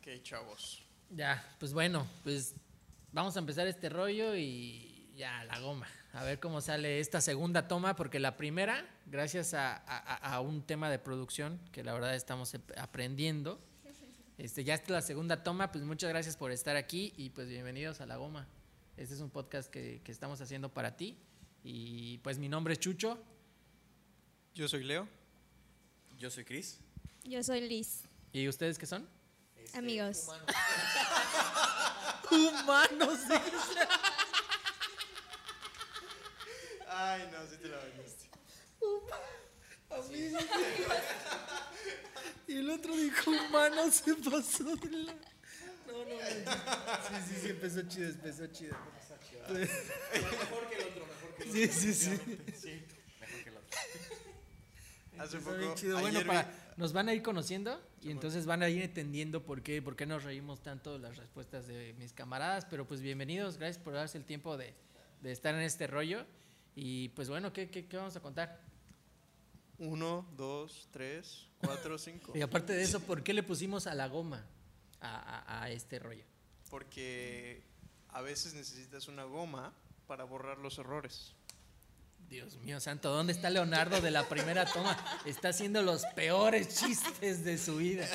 Ok, chavos. Ya, pues bueno, pues vamos a empezar este rollo y ya, la goma. A ver cómo sale esta segunda toma, porque la primera, gracias a, a- a un tema de producción que la verdad estamos aprendiendo, este, ya está la segunda toma, pues muchas gracias por estar aquí y pues bienvenidos a La Goma. Este es un podcast que, que estamos haciendo para ti y pues mi nombre es Chucho. Yo soy Leo. Yo soy Chris. Yo soy Liz. ¿Y ustedes qué son? Amigos. Humanos. Ay, no, sí te la vendiste. Y el otro dijo humano, se pasó de la... No, no, no. Sí, sí, sí, empezó chido, empezó chido. Mejor que el otro, mejor que el Sí, sí, sí. Mejor que el otro. Hace poco. chido. ayer Bueno, vi- para, nos van a ir conociendo y entonces van a ir entendiendo por qué, por qué nos reímos tanto las respuestas de mis camaradas. Pero pues bienvenidos, gracias por darse el tiempo de, de estar en este rollo. Y pues bueno, ¿qué, qué, qué vamos a contar? Uno, dos, tres, cuatro, cinco. Y aparte de eso, ¿por qué le pusimos a la goma a, a- a este rollo? Porque a veces necesitas una goma para borrar los errores. Dios mío santo, ¿dónde está Leonardo de la primera toma? Está haciendo los peores chistes de su vida.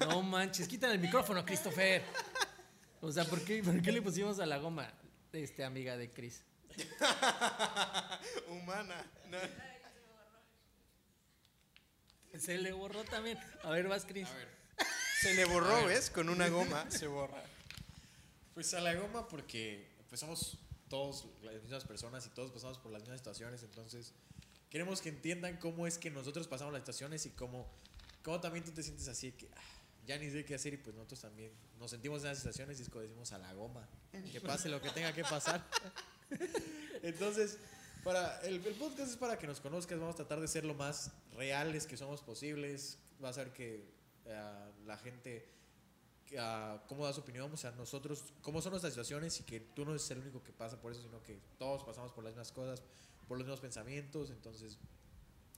No manches, quítale el micrófono, Christopher. O sea, ¿por qué, por qué le pusimos a la goma, este amiga de Chris? Humana. No. Se le borró también. A ver, vas, Chris. A ver, Se le borró, ¿ves? Con una goma se borra. pues a la goma porque pues somos todos las mismas personas y todos pasamos por las mismas situaciones, entonces queremos que entiendan cómo es que nosotros pasamos las situaciones y cómo, cómo también tú te sientes así que ah, ya ni sé qué hacer y pues nosotros también nos sentimos en esas situaciones y es como decimos a la goma, que pase lo que tenga que pasar. Entonces, para el, el podcast es para que nos conozcas, vamos a tratar de ser lo más reales que somos posibles, vas a ver que eh, la gente ah, cómo da su opinión, o sea, nosotros, cómo son nuestras situaciones y que tú no eres el único que pasa por eso, sino que todos pasamos por las mismas cosas, por los mismos pensamientos, entonces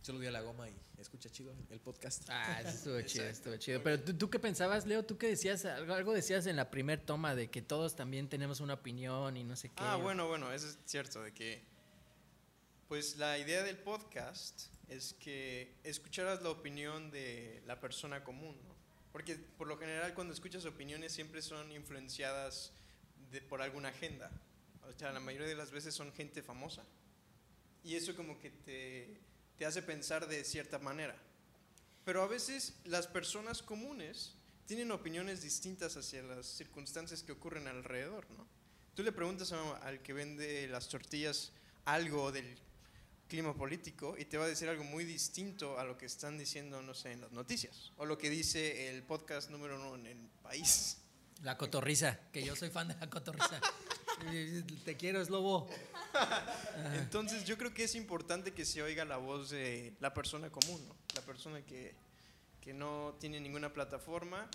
solo di a la goma y escucha chido el podcast. Ah, eso estuvo chido, estuvo chido. Pero ¿tú, tú qué pensabas, Leo, tú qué decías, algo, algo decías en la primer toma de que todos también tenemos una opinión y no sé qué. Ah, bueno, bueno, eso es cierto, de que, pues la idea del podcast es que escucharas la opinión de la persona común, ¿no? Porque por lo general cuando escuchas opiniones siempre son influenciadas de, por alguna agenda. O sea, la mayoría de las veces son gente famosa. Y eso como que te, te hace pensar de cierta manera. Pero a veces las personas comunes tienen opiniones distintas hacia las circunstancias que ocurren alrededor, ¿no? Tú le preguntas a- al que vende las tortillas algo del clima político y te va a decir algo muy distinto a lo que están diciendo, no sé, en las noticias o lo que dice el podcast número uno en el país. La cotorriza, que yo soy fan de la cotorriza. Te quiero, es lobo. Entonces yo creo que es importante que se oiga la voz de la persona común, ¿no? la persona que, que no tiene ninguna plataforma.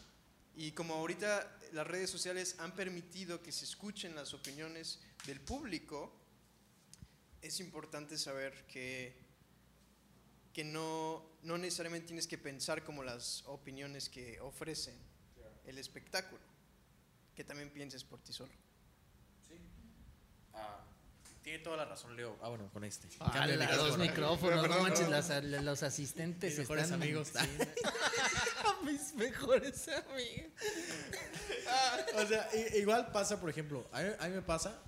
Y como ahorita las redes sociales han permitido que se escuchen las opiniones del público, es importante saber que, que no, no necesariamente tienes que pensar como las opiniones que ofrecen el espectáculo, que también pienses por ti solo. Ah, tiene toda la razón, Leo. Ah, bueno, con este. Ah, la- los micrófono. micrófonos, Perdón, no manches, las- los asistentes Mis mejores están- amigos. sí. Mis mejores amigos. O sea, igual pasa, por ejemplo, a mí, a mí me pasa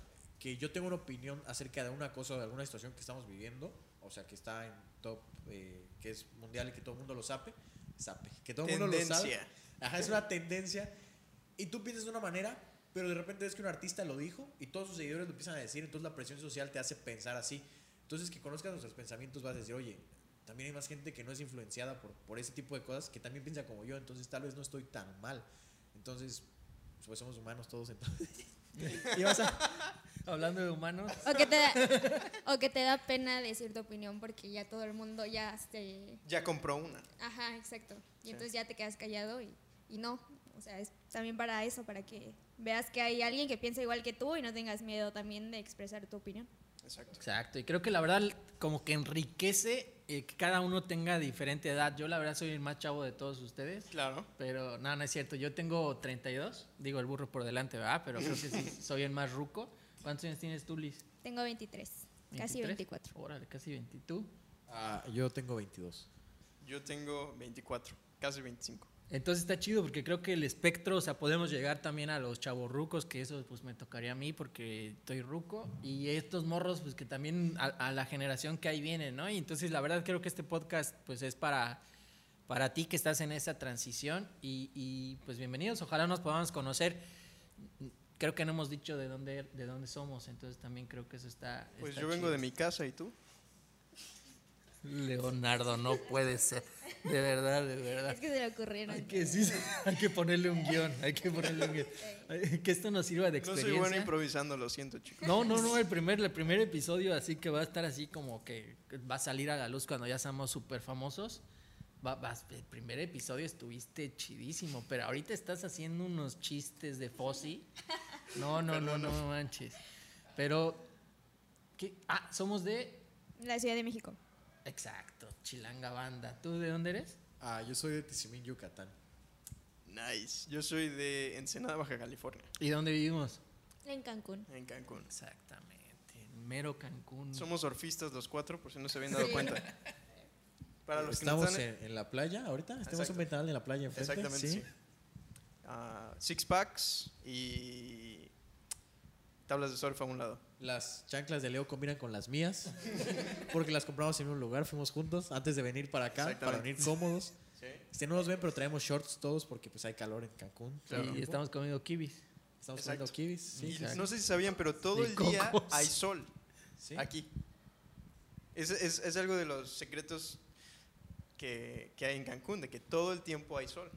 que yo tengo una opinión acerca de una cosa o de alguna situación que estamos viviendo, o sea, que está en top, eh, que es mundial y que todo el mundo lo sabe, sabe, que todo el mundo lo sabe. Ajá, es una tendencia. Y tú piensas de una manera, pero de repente ves que un artista lo dijo y todos sus seguidores lo empiezan a decir, entonces la presión social te hace pensar así. Entonces, que conozcas nuestros pensamientos, vas a decir, oye, también hay más gente que no es influenciada por, por ese tipo de cosas, que también piensa como yo, entonces tal vez no estoy tan mal. Entonces, pues somos humanos todos, entonces. Y vas a- hablando de humanos. O que, te da, o que te da pena decir tu opinión porque ya todo el mundo ya se... Ya compró una. Ajá, exacto. Y Sí. entonces ya te quedas callado y, y no. O sea, es también para eso, para que veas que hay alguien que piensa igual que tú y no tengas miedo también de expresar tu opinión. Exacto. Exacto, y creo que la verdad como que enriquece eh, que cada uno tenga diferente edad. Yo la verdad soy el más chavo de todos ustedes. Claro. Pero no, no es cierto. Yo tengo 32. Digo el burro por delante, ¿verdad? Pero creo que sí, soy el más ruco. ¿Cuántos años tienes tú, Liz? Tengo 23, casi 23? 24. Órale, casi 20. ¿Tú? Ah, yo tengo 22. Yo tengo 24, casi 25. Entonces está chido porque creo que el espectro, o sea, podemos llegar también a los chavos rucos, que eso pues me tocaría a mí porque estoy ruco, y estos morros pues que también a, a la generación que ahí viene, ¿no? Y entonces la verdad creo que este podcast pues es para, para ti que estás en esa transición y, y, pues bienvenidos, ojalá nos podamos conocer. Creo que no hemos dicho de dónde, de dónde somos, entonces también creo que eso está... Pues está yo vengo chido. de mi casa y tú. Leonardo, no puede ser. De verdad, de verdad. Es que se le ocurrieron. Hay que, sí, hay que ponerle un guion, hay que ponerle un guion. Que esto nos sirva de No soy experiencia. bueno improvisando, lo siento, chicos. No, no, no, el primer, el primer episodio así que va a estar así como que va a salir a la luz cuando ya seamos súper famosos. Va, vas- el primer episodio estuviste chidísimo, pero ahorita estás haciendo unos chistes de Fossi. No, no, no, no manches. Pero, ¿qué? Ah, somos de... La Ciudad de México. Exacto, Chilanga Banda. ¿Tú de dónde eres? Ah, yo soy de Tizimín, Yucatán. Nice. Yo soy de Ensenada, Baja California, ¿Y dónde vivimos? En Cancún. en Cancún. Exactamente, en mero Cancún. Somos surfistas los cuatro, por si no se habían dado cuenta. Para los que no Estamos están... en, en la playa ahorita. Estamos en un ventanal de la playa enfrente. Exactamente, sí. Ah, six packs y tablas de surf a un lado. Las chanclas de Leo combinan con las mías. Porque las compramos en un lugar, fuimos juntos antes de venir para acá, para venir cómodos. Sí. Este, no nos ven, pero traemos shorts todos porque pues hay calor en Cancún. y estamos comiendo kibis. Estamos Exacto. comiendo kiwis. Sí, Y no sé si sabían, pero todo De el día hay sol sí. aquí. Es, es- es algo de los secretos que, que hay en Cancún, de que todo el tiempo hay sol.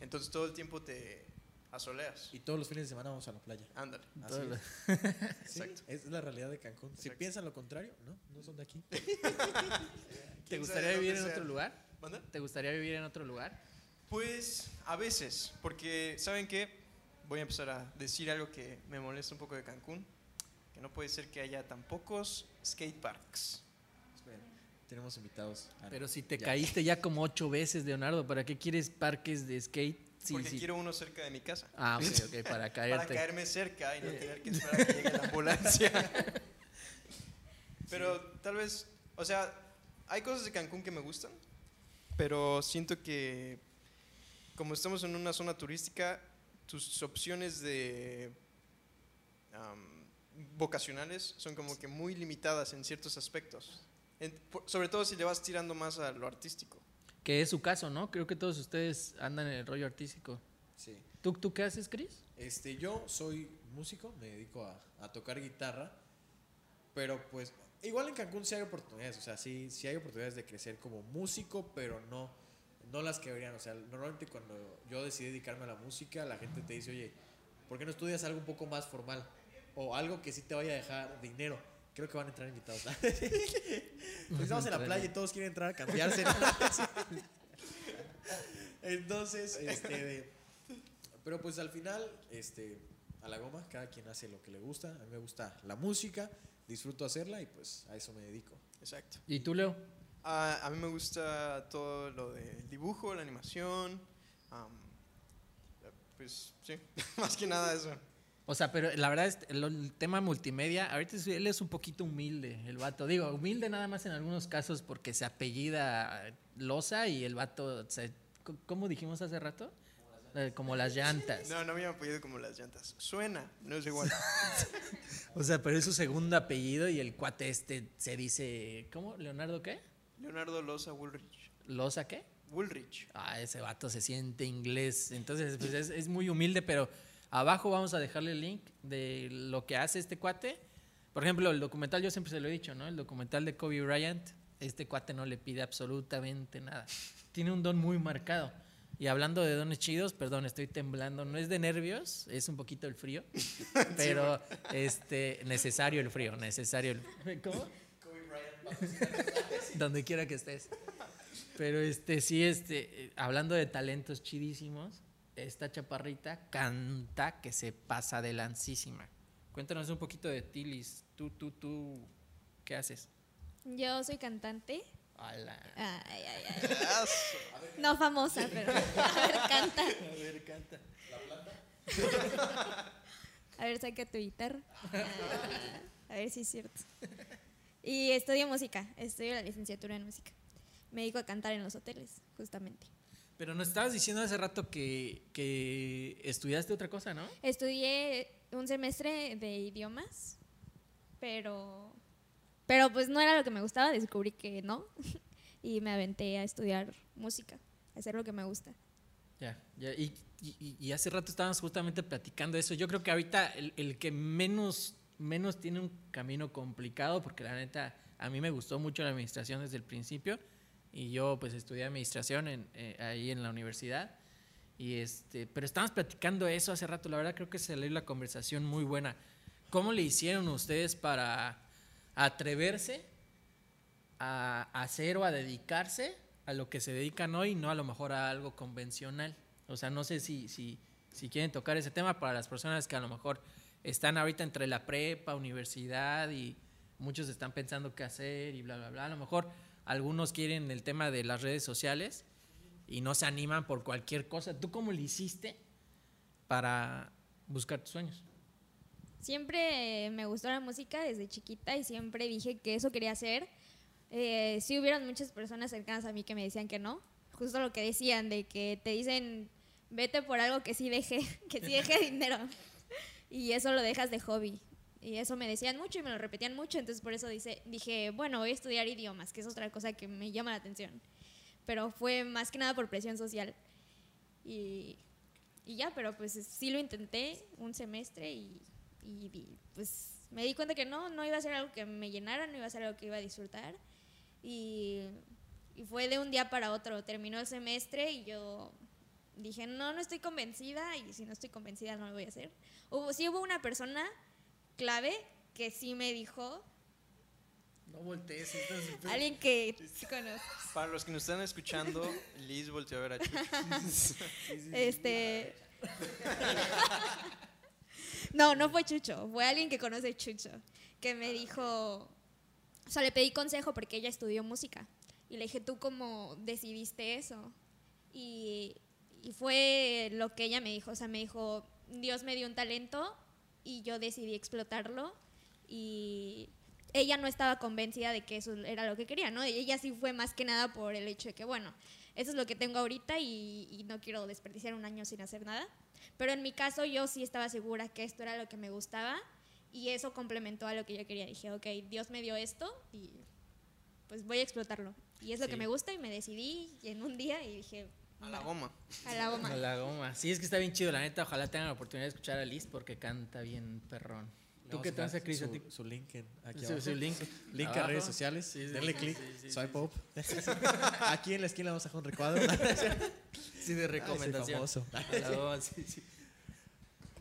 Entonces todo el tiempo te asoleas. Y todos los fines de semana vamos a la playa. Ándale. Así es. Sí, Exacto. es la realidad de Cancún. Si Exacto. piensan lo contrario, no, no son de aquí. ¿Te ¿Quién gustaría vivir en otro lugar? ¿Manda? ¿Te gustaría vivir en otro lugar? Pues a veces, porque ¿saben qué? Voy a empezar a decir algo que me molesta un poco de Cancún, que no puede ser que haya tan pocos skate parks. Tenemos invitados. Pero si te Ya. caíste ya como ocho veces, Leonardo, ¿para qué quieres parques de skate? Sí, porque sí. quiero uno cerca de mi casa. Ah, ok, ok, para Para caerte. caerme cerca y no tener que esperar a que llegue la ambulancia. Pero tal vez, o sea, hay cosas de Cancún que me gustan, pero siento que como estamos en una zona turística, tus opciones de vocacionales son como que muy limitadas en ciertos aspectos. En- por- sobre todo si le vas tirando más a lo artístico. Que es su caso, ¿no? Creo que todos ustedes andan en el rollo artístico. Sí. ¿Tú, tú qué haces, Chris? Este, yo soy músico, me dedico a, a tocar guitarra, pero pues igual en Cancún sí hay oportunidades, o sea, sí, sí hay oportunidades de crecer como músico, pero no, no las que deberían, o sea, normalmente cuando yo decidí dedicarme a la música, la gente te dice, oye, ¿por qué no estudias algo un poco más formal? O algo que sí te vaya a dejar dinero. Creo que van a entrar invitados. pues estamos en la playa y todos quieren entrar a cambiarse. ¿no? Entonces, este, de- pero pues al final, este, a la goma, cada quien hace lo que le gusta. A mí me gusta la música, disfruto hacerla y pues a eso me dedico. Exacto. ¿Y tú, Leo? A, a mí me gusta todo lo del dibujo, la animación. pues sí, más que nada eso. O sea, pero la verdad es el, el tema multimedia, ahorita es- él es un poquito humilde, el vato. Digo, humilde nada más en algunos casos porque se apellida Loza y el vato, se, ¿cómo dijimos hace rato? Eh, Como las llantas. No, no me han apellido como las llantas. Suena, no es igual. O sea, pero es su segundo apellido y el cuate este se dice, ¿cómo? ¿Leonardo qué? Leonardo Loza Woolrich. ¿Loza qué? Woolrich. Ah, ese vato se siente inglés. Entonces, pues es, es muy humilde, pero abajo vamos a dejarle el link de lo que hace este cuate. Por ejemplo, el documental, yo siempre se lo he dicho, ¿no? El documental de Kobe Bryant, este cuate no le pide absolutamente nada. Tiene un don muy marcado. Y hablando de dones chidos, perdón, estoy temblando. No es de nervios, es un poquito el frío. Pero este, necesario el frío, necesario el ¿Cómo? Donde quiera que estés. Pero este, sí, este, eh, hablando de talentos chidísimos, esta chaparrita canta que se pasa de lancísima. Cuéntanos un poquito de ti, Liz. Tú, tú, tú, ¿qué haces? Yo soy cantante. Ay, ay, ay. No famosa, pero. A ver, canta. A ver, canta. A ver, saca tu guitarra. Ah, a ver si es cierto. Y estudio música. Estudio la licenciatura en música. Me dedico a cantar en los hoteles, justamente. Pero nos estabas diciendo hace rato que, que estudiaste otra cosa, ¿no? Estudié un semestre de idiomas, pero. Pero pues no era lo que me gustaba. Descubrí que no. Y me aventé a estudiar música, a hacer lo que me gusta. Ya, ya. Y, y- y hace rato estábamos justamente platicando eso. Yo creo que ahorita el, el que menos, menos tiene un camino complicado, porque la neta, a mí me gustó mucho la administración desde el principio. Y yo pues estudié administración en, eh, ahí en la universidad. Y este, pero estábamos platicando eso hace rato. La verdad creo que salió la conversación muy buena. ¿Cómo le hicieron ustedes para atreverse a hacer o a dedicarse a lo que se dedican hoy, no a lo mejor a algo convencional. O sea, no sé si, si, si quieren tocar ese tema para las personas que a lo mejor están ahorita entre la prepa, universidad y muchos están pensando qué hacer y bla, bla, bla. A lo mejor algunos quieren el tema de las redes sociales y no se animan por cualquier cosa. ¿Tú cómo le hiciste para buscar tus sueños? Siempre me gustó la música desde chiquita y siempre dije que eso quería hacer. Eh, sí hubieron muchas personas cercanas a mí que me decían que no. Justo lo que decían, de que te dicen, vete por algo que sí deje, que sí deje dinero. Y eso lo dejas de hobby. Y eso me decían mucho y me lo repetían mucho. Entonces por eso dice, dije, bueno, voy a estudiar idiomas, que es otra cosa que me llama la atención. Pero fue más que nada por presión social. Y, y ya, pero pues sí lo intenté un semestre y, y di- pues me di cuenta que no, no iba a ser algo que me llenara, no iba a ser algo que iba a disfrutar. Y, y fue de un día para otro. Terminó el semestre y yo dije, no, no estoy convencida y si no estoy convencida no lo voy a hacer. Hubo, sí hubo una persona clave que sí me dijo, No voltees, entonces. alguien que sí conozco. Para los que nos están escuchando, Liz volteó a ver a Chucho. Este. no, no fue Chucho, fue alguien que conoce Chucho, que me dijo, o sea, le pedí consejo porque ella estudió música y le dije, ¿tú cómo decidiste eso? Y, y fue lo que ella me dijo, o sea, me dijo, Dios me dio un talento y yo decidí explotarlo y ella no estaba convencida de que eso era lo que quería, ¿no? Ella sí fue más que nada por el hecho de que, bueno, eso es lo que tengo ahorita y, y no quiero desperdiciar un año sin hacer nada. Pero en mi caso yo sí estaba segura que esto era lo que me gustaba y eso complementó a lo que yo quería. Dije, ok, Dios me dio esto y pues voy a explotarlo. Y es lo Sí. que me gusta y me decidí en un día y dije, A la "Va, goma. A la goma. A la goma. Sí, es que está bien chido, la neta. Ojalá tengan la oportunidad de escuchar a Liz porque canta bien perrón. ¿Tú qué dejar transa, Cris? a su, su link en, aquí Su- abajo. su link. Link a redes sociales. Sí, sí, Denle sí, click. sí, sí, swipe sí. up. Aquí en la esquina vamos a dejar un recuadro. Sí, de Ay, soy recomendación. famoso. A la goma, sí, sí.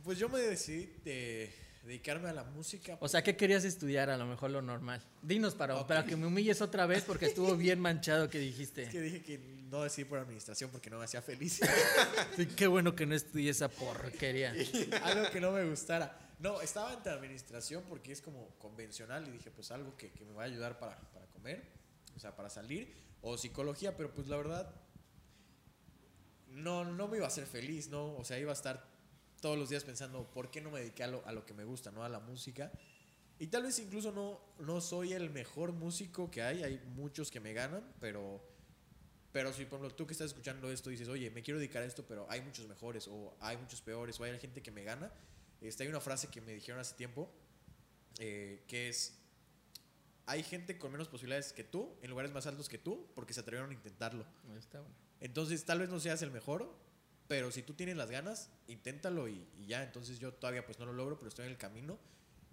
Pues yo me decidí de dedicarme a la música. O sea, ¿qué querías estudiar? A lo mejor lo normal. Dinos para, para que me humilles otra vez porque estuvo bien manchado que dijiste. Es que dije que no decidí por administración porque no me hacía feliz. Sí, qué bueno que no estudié esa porquería. algo que no me gustara. No, estaba entre administración porque es como convencional y dije, pues algo que, que me va a ayudar para, para comer, o sea, para salir, o psicología, pero pues la verdad, no, no me iba a hacer feliz, ¿no? O sea, iba a estar todos los días pensando, ¿por qué no me dediqué a lo, a lo que me gusta, ¿no? A la música. Y tal vez incluso no, no soy el mejor músico que hay, hay muchos que me ganan, pero... Pero si, por ejemplo, tú que estás escuchando esto dices, oye, me quiero dedicar a esto, pero hay muchos mejores, o hay muchos peores, o hay gente que me gana. Este, hay una frase que me dijeron hace tiempo, eh, que es, hay gente con menos posibilidades que tú, en lugares más altos que tú, porque se atrevieron a intentarlo. Está bueno. Entonces, tal vez no seas el mejor, pero si tú tienes las ganas, inténtalo y, y ya. Entonces, yo todavía pues no lo logro, pero estoy en el camino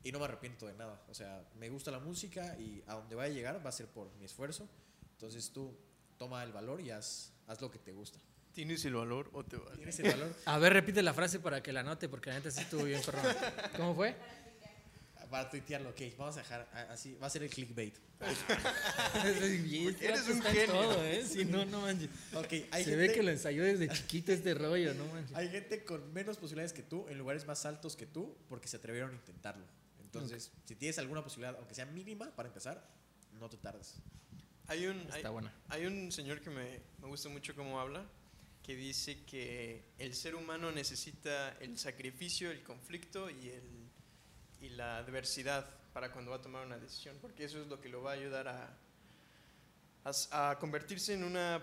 y no me arrepiento de nada. O sea, me gusta la música y a donde vaya a llegar va a ser por mi esfuerzo. Entonces, tú toma el valor y haz, haz lo que te gusta. ¿Tienes el valor o te vale? ¿Tienes el valor? A ver, repite la frase para que la anote porque la neta sí estuvo bien perrón. ¿Cómo fue? Para tuitearlo, ok, vamos a dejar así, va a ser el clickbait. Eres un genio. todo, ¿eh? Sí, no, no manches. Ok, hay Se gente, ve que lo ensayó desde chiquito este rollo, no manches. hay gente con menos posibilidades que tú, en lugares más altos que tú, porque se atrevieron a intentarlo. Entonces, si tienes alguna posibilidad, aunque sea mínima, para empezar, no te tardes. Hay un, hay, Está buena. hay un señor que me, me gusta mucho cómo habla, que dice que el ser humano necesita el sacrificio, el conflicto y, el, y la adversidad para cuando va a tomar una decisión, porque eso es lo que lo va a ayudar a, a a convertirse en una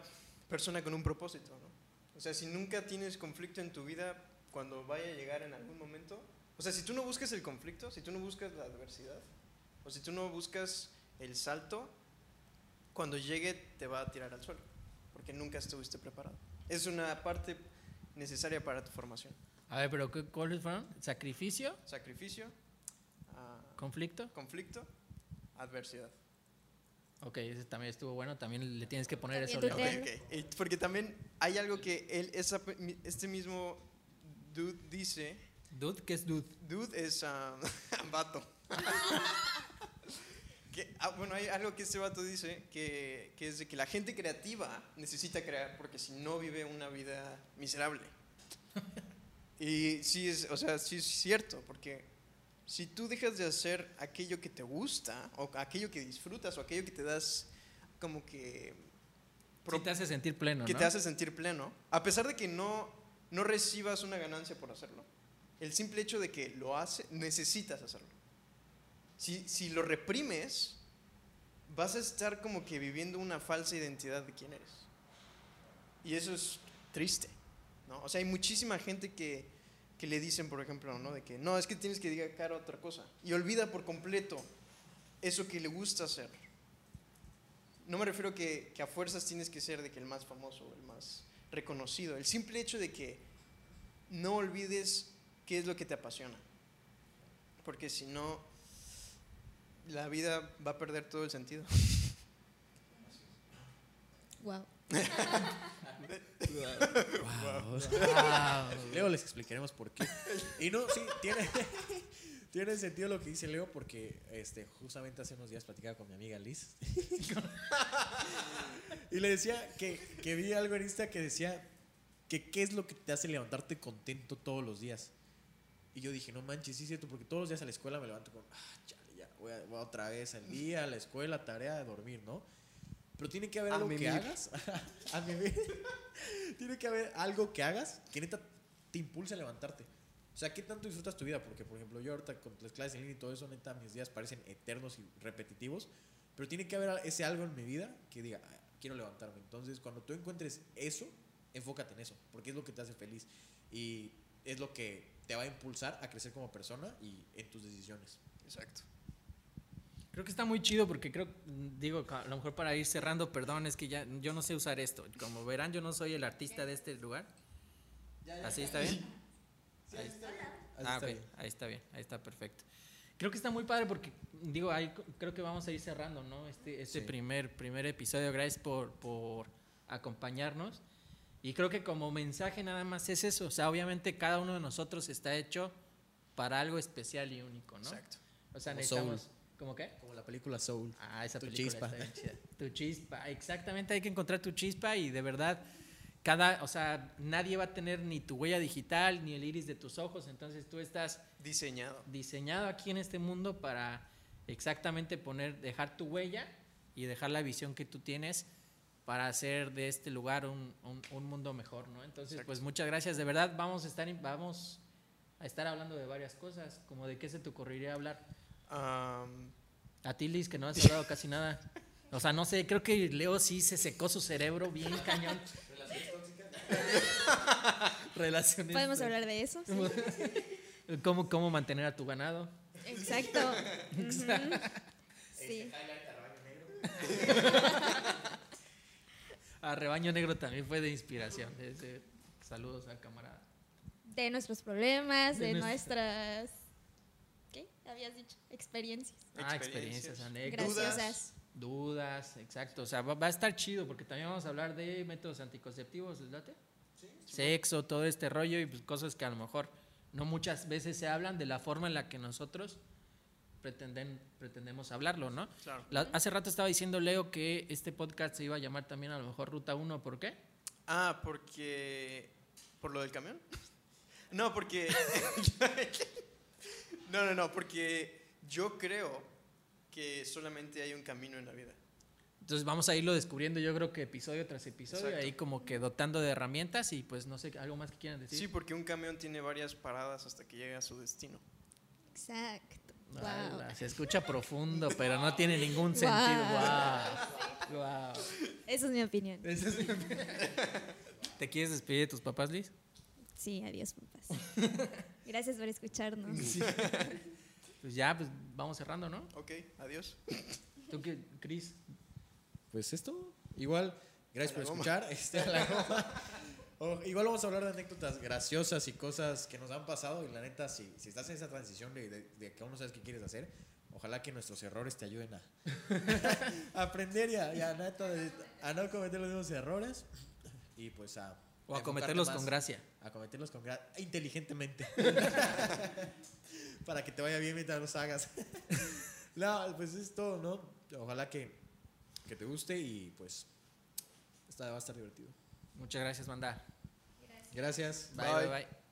persona con un propósito. ¿no? O sea, si nunca tienes conflicto en tu vida, cuando vaya a llegar en algún momento, o sea, si tú no buscas el conflicto, si tú no buscas la adversidad, o si tú no buscas el salto, cuando llegue te va a tirar al suelo, porque nunca estuviste preparado. Es una parte necesaria para tu formación. A ver, pero ¿qué- ¿cuáles fueron? ¿Sacrificio? Sacrificio, ¿Conflicto? conflicto, adversidad. Ok, ese también estuvo bueno. También le tienes que poner eso. También Leo. tú Ok, ok. Y Porque también hay algo que él, esa- este mismo dude dice, Dude, ¿qué es dude? dude es ah, vato. Que, ah, bueno, hay algo que este vato dice, que, que es de que la gente creativa necesita crear porque si no vive una vida miserable. Y sí es, o sea, sí es cierto, porque si tú dejas de hacer aquello que te gusta, o aquello que disfrutas, o aquello que te das como que... Sí te hace sentir pleno, que ¿no? te hace sentir pleno, a pesar de que no, no recibas una ganancia por hacerlo. El simple hecho de que lo hace, necesitas hacerlo. Si, si lo reprimes, vas a estar como que viviendo una falsa identidad de quién eres. Y eso es triste, ¿no? O sea, hay muchísima gente que, que le dicen, por ejemplo, ¿no? De que no, es que tienes que dedicar a otra cosa. Y olvida por completo eso que le gusta hacer. No me refiero que, que a fuerzas tienes que ser de que el más famoso, el más reconocido. El simple hecho de que no olvides qué es lo que te apasiona. Porque si no, la vida va a perder todo el sentido. Wow. Wow. Luego les explicaremos por qué. Y no, sí, tiene, tiene sentido lo que dice Leo porque este, justamente hace unos días platicaba con mi amiga Liz. y le decía que, que vi algo en Insta que decía que qué es lo que te hace levantarte contento todos los días. Y yo dije, no manches, sí es cierto, porque todos los días a la escuela me levanto con, ah, chale, ya, voy, a- voy otra vez al día, a la escuela, tarea de dormir, ¿no? Pero tiene que haber A algo que hagas. a tiene que haber algo que hagas que neta te impulse a levantarte. O sea, ¿qué tanto disfrutas tu vida? Porque, por ejemplo, yo ahorita con las clases en línea y todo eso, neta, mis días parecen eternos y repetitivos. Pero tiene que haber ese algo en mi vida que diga, "Ah, quiero levantarme. Entonces, cuando tú encuentres eso, enfócate en eso, porque es lo que te hace feliz. Y es lo que te va a impulsar a crecer como persona y en tus decisiones. Exacto. Creo que está muy chido porque creo, digo, a lo mejor para ir cerrando, perdón, es que ya yo no sé usar esto. Como verán, yo no soy el artista de este lugar. ¿Así está bien? Ahí está. Ah, ok, ahí está bien, ahí está perfecto. Creo que está muy padre porque, digo, ahí creo que vamos a ir cerrando, ¿no? Este, este Sí. primer, primer episodio. Gracias por, por acompañarnos. Y creo que como mensaje nada más es eso. O sea, obviamente cada uno de nosotros está hecho para algo especial y único, ¿no? Exacto. O sea, necesitamos... ¿Cómo qué? Como la película Soul. Ah, esa Tu película chispa. está bien chida. Tu chispa, exactamente, hay que encontrar tu chispa y de verdad cada, o sea, nadie va a tener ni tu huella digital ni el iris de tus ojos, entonces tú estás Diseñado. diseñado aquí en este mundo para exactamente poner dejar tu huella y dejar la visión que tú tienes para hacer de este lugar un, un- un mundo mejor, ¿no? Entonces, Exacto. pues muchas gracias, de verdad vamos a estar in- vamos a estar hablando de varias cosas, como de qué se te ocurriría hablar. A ti, Liz, que no has hablado casi nada. O sea, no sé, creo que Leo sí se secó su cerebro bien cañón. Relaciones. Podemos hablar de eso. sí. ¿Cómo, ¿Cómo mantener a tu ganado? Exacto. Sí. A Rebaño Negro también fue de inspiración. Saludos al camarada. De nuestros problemas, De de, nuestra- nuestras. ¿Qué? Habías dicho. Experiencias. Ah, Experiencias. anécdotas. Graciosas. Dudas, exacto. O sea, va, va a estar chido porque también vamos a hablar de métodos anticonceptivos, ¿les late? Sexo, todo este rollo y pues, cosas que a lo mejor no muchas veces se hablan de la forma en la que nosotros pretenden, pretendemos hablarlo, ¿no? claro. La- hace rato estaba diciendo Leo que este podcast se iba a llamar también a lo mejor Ruta 1, ¿por qué? Ah, porque. ¿Por lo del camión? No, porque. no, no, no, porque yo creo que solamente hay un camino en la vida. Entonces vamos a irlo descubriendo yo creo que episodio tras episodio, Exacto. ahí como que dotando de herramientas y pues no sé, algo más que quieran decir. Sí, porque un camión tiene varias paradas hasta que llega a su destino. Exacto. Wow. Ala, Se escucha profundo, pero no tiene ningún sentido. Wow. Wow. Esa es mi opinión. ¿Te quieres despedir de tus papás, Liz? Sí, adiós, papás. Gracias por escucharnos. Pues ya, pues vamos cerrando, ¿no? Ok, adiós. ¿Tú qué, Cris? Pues esto, igual, gracias A por goma. escuchar. Este, a la goma. O- igual vamos a hablar de anécdotas graciosas y cosas que nos han pasado. Y la neta, si, si estás en esa transición de, de- de que aún no sabes qué quieres hacer, ojalá que nuestros errores te ayuden a, a aprender y a, y a neta de- a no cometer los mismos errores. Y pues a. O a cometerlos con gracia. A cometerlos con gra- inteligentemente. Para que te vaya bien mientras los hagas. no, pues es todo, ¿no? Ojalá que, que te guste y pues esta va a estar divertido. Muchas gracias, banda. Gracias. bye, Bye. bye. bye.